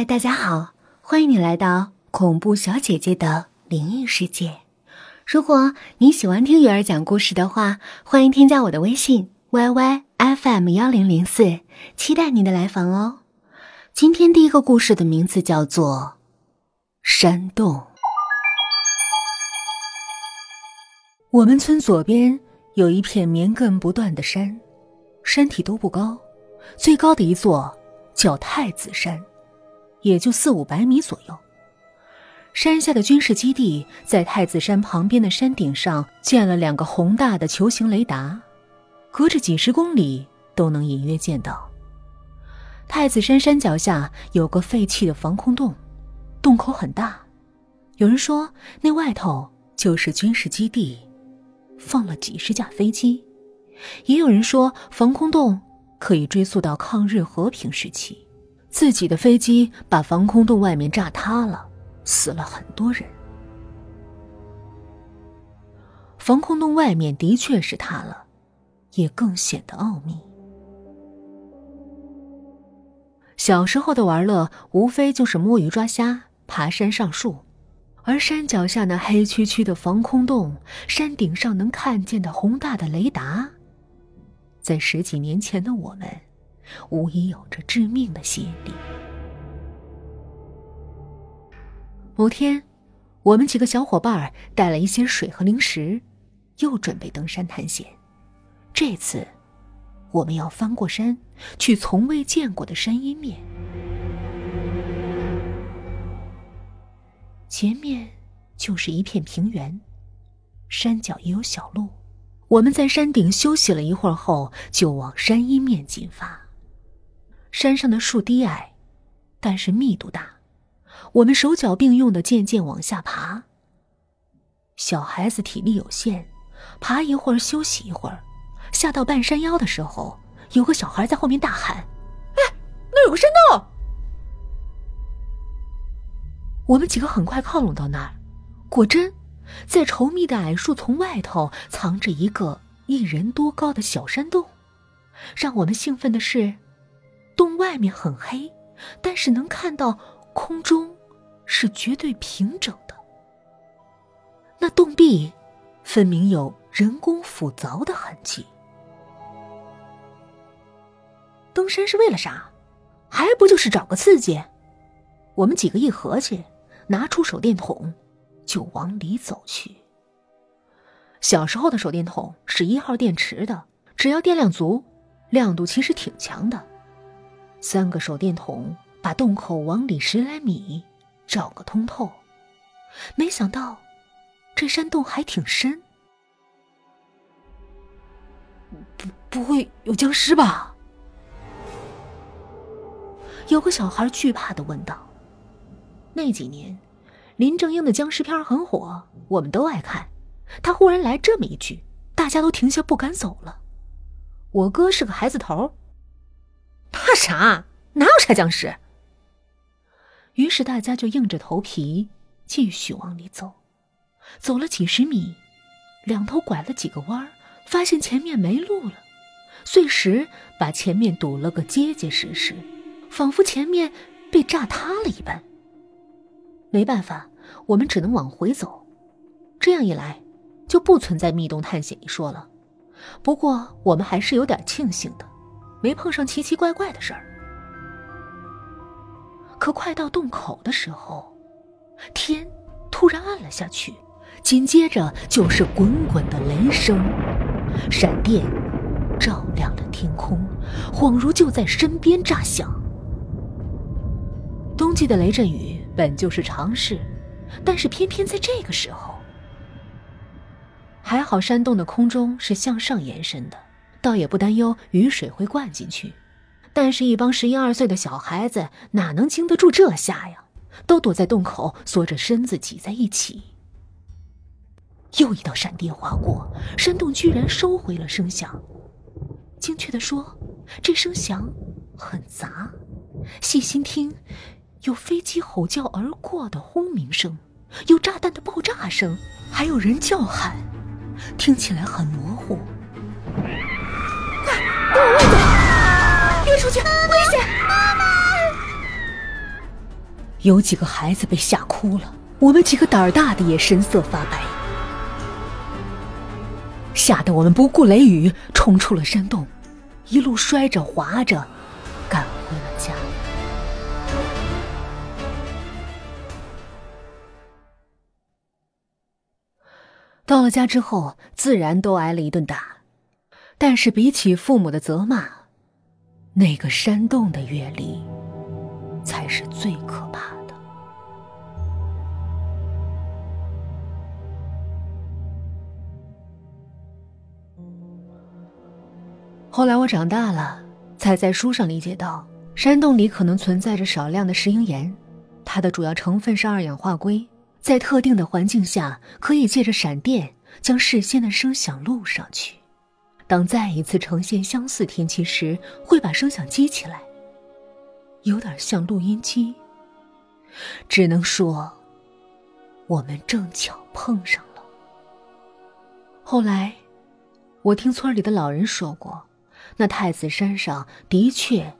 嗨，大家好，欢迎你来到恐怖小姐姐的灵异世界。如果你喜欢听鱼儿讲故事的话，欢迎添加我的微信 yyfm 幺零零四，期待你的来访哦。今天第一个故事的名字叫做山洞。我们村左边有一片绵亘不断的山，山体都不高，最高的一座叫太子山。也就四五百米左右。山下的军事基地在太子山旁边的山顶上建了两个宏大的球形雷达，隔着几十公里都能隐约见到。太子山山脚下有个废弃的防空洞，洞口很大，有人说那外头就是军事基地，放了几十架飞机；也有人说防空洞可以追溯到抗日和平时期。自己的飞机把防空洞外面炸塌了，死了很多人。防空洞外面的确是塌了，也更显得奥秘。小时候的玩乐无非就是摸鱼抓虾、爬山上树，而山脚下那黑黢黢的防空洞，山顶上能看见的宏大的雷达，在十几年前的我们。无疑有着致命的吸引力。某天，我们几个小伙伴带了一些水和零食，又准备登山探险。这次，我们要翻过山，去从未见过的山阴面。前面就是一片平原，山脚也有小路。我们在山顶休息了一会儿后，就往山阴面进发。山上的树低矮，但是密度大。我们手脚并用的渐渐往下爬。小孩子体力有限，爬一会儿休息一会儿。下到半山腰的时候，有个小孩在后面大喊：“哎，那有个山洞！”我们几个很快靠拢到那儿，果真，在稠密的矮树丛外头藏着一个一人多高的小山洞。让我们兴奋的是。洞外面很黑，但是能看到空中是绝对平整的。那洞壁分明有人工斧凿的痕迹。登山是为了啥？还不就是找个刺激？我们几个一合计，拿出手电筒就往里走去。小时候的手电筒是一号电池的，只要电量足，亮度其实挺强的。三个手电筒把洞口往里十来米照个通透，没想到这山洞还挺深，不不会有僵尸吧？有个小孩惧怕的问道。那几年，林正英的僵尸片很火，我们都爱看。他忽然来这么一句，大家都停下不敢走了。我哥是个孩子头。怕啥？哪有啥僵尸？于是大家就硬着头皮继续往里走。走了几十米，两头拐了几个弯儿，发现前面没路了。碎石把前面堵了个结结实实，仿佛前面被炸塌了一般。没办法，我们只能往回走。这样一来，就不存在密洞探险一说了。不过我们还是有点庆幸的。没碰上奇奇怪怪的事儿，可快到洞口的时候，天突然暗了下去，紧接着就是滚滚的雷声，闪电照亮了天空，恍如就在身边炸响。冬季的雷阵雨本就是常事，但是偏偏在这个时候，还好山洞的空中是向上延伸的。倒也不担忧雨水会灌进去，但是，一帮十一二岁的小孩子哪能经得住这下呀？都躲在洞口，缩着身子挤在一起。又一道闪电划过，山洞居然收回了声响。精确的说，这声响很杂。细心听，有飞机吼叫而过的轰鸣声，有炸弹的爆炸声，还有人叫喊，听起来很模糊。有几个孩子被吓哭了，我们几个胆儿大的也神色发白，吓得我们不顾雷雨冲出了山洞，一路摔着滑着赶回了家。到了家之后，自然都挨了一顿打，但是比起父母的责骂，那个山洞的阅历才是最可怕的。后来我长大了，才在书上理解到，山洞里可能存在着少量的石英岩，它的主要成分是二氧化硅。在特定的环境下，可以借着闪电将事先的声响录上去。当再一次呈现相似天气时，会把声响激起来，有点像录音机。只能说，我们正巧碰上了。后来，我听村里的老人说过，那太子山上的确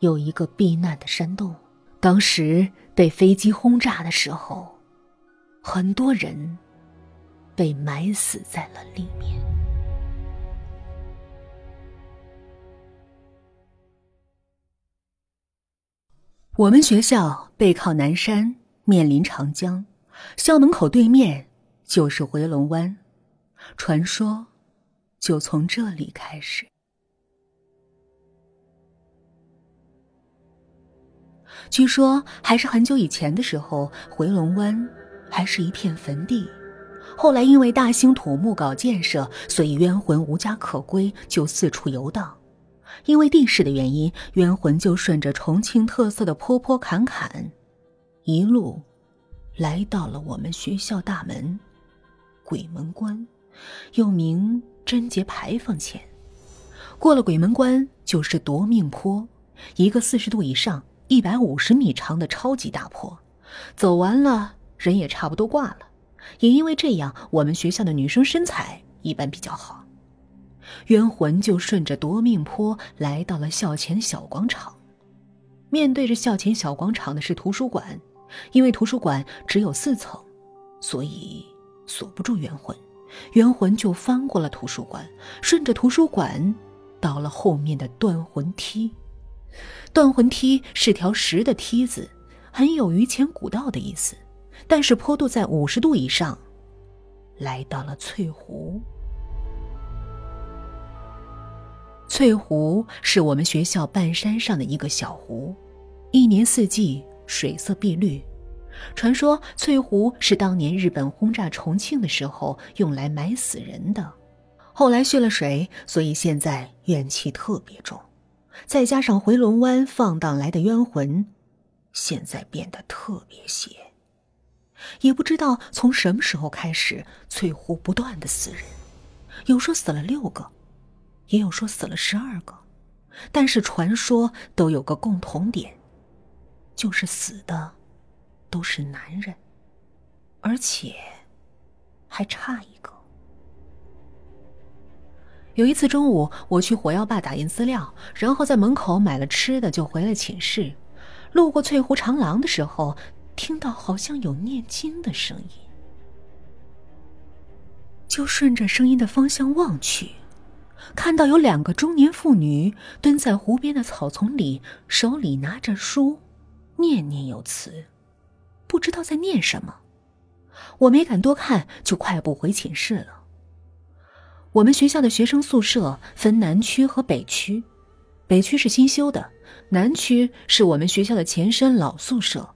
有一个避难的山洞，当时被飞机轰炸的时候。很多人被埋死在了里面。我们学校背靠南山，面临长江，校门口对面就是回龙湾，传说就从这里开始。据说还是很久以前的时候，回龙湾。还是一片坟地，后来因为大兴土木搞建设，所以冤魂无家可归，就四处游荡。因为地势的原因，冤魂就顺着重庆特色的坡坡坎坎，一路来到了我们学校大门——鬼门关，又名贞节牌坊前。过了鬼门关，就是夺命坡，一个四十度以上、一百五十米长的超级大坡，走完了。人也差不多挂了，也因为这样，我们学校的女生身材一般比较好。冤魂就顺着夺命坡来到了校前小广场，面对着校前小广场的是图书馆，因为图书馆只有四层，所以锁不住冤魂。冤魂就翻过了图书馆，顺着图书馆到了后面的断魂梯。断魂梯是条石的梯子，很有榆钱古道的意思。但是坡度在五十度以上，来到了翠湖。翠湖是我们学校半山上的一个小湖，一年四季水色碧绿。传说翠湖是当年日本轰炸重庆的时候用来埋死人的，后来蓄了水，所以现在怨气特别重。再加上回龙湾放荡来的冤魂，现在变得特别邪。也不知道从什么时候开始，翠湖不断的死人，有说死了六个，也有说死了十二个，但是传说都有个共同点，就是死的都是男人，而且还差一个。有一次中午，我去火药坝打印资料，然后在门口买了吃的就回了寝室，路过翠湖长廊的时候。听到好像有念经的声音，就顺着声音的方向望去，看到有两个中年妇女蹲在湖边的草丛里，手里拿着书，念念有词，不知道在念什么。我没敢多看，就快步回寝室了。我们学校的学生宿舍分南区和北区，北区是新修的，南区是我们学校的前身老宿舍。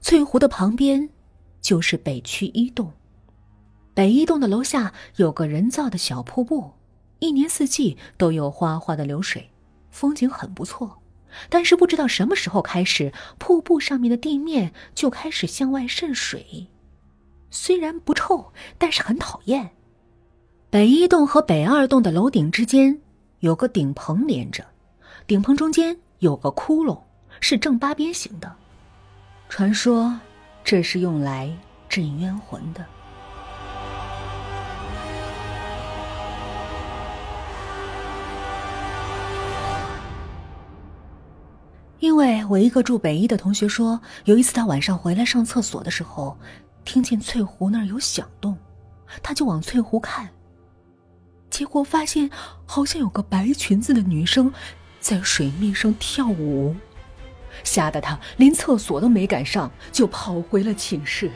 翠湖的旁边，就是北区一栋。北一栋的楼下有个人造的小瀑布，一年四季都有哗哗的流水，风景很不错。但是不知道什么时候开始，瀑布上面的地面就开始向外渗水，虽然不臭，但是很讨厌。北一栋和北二栋的楼顶之间有个顶棚连着，顶棚中间有个窟窿，是正八边形的。传说，这是用来镇冤魂的。因为我一个住北一的同学说，有一次他晚上回来上厕所的时候，听见翠湖那儿有响动，他就往翠湖看。结果发现好像有个白裙子的女生在水面上跳舞，吓得他连厕所都没敢上，就跑回了寝室。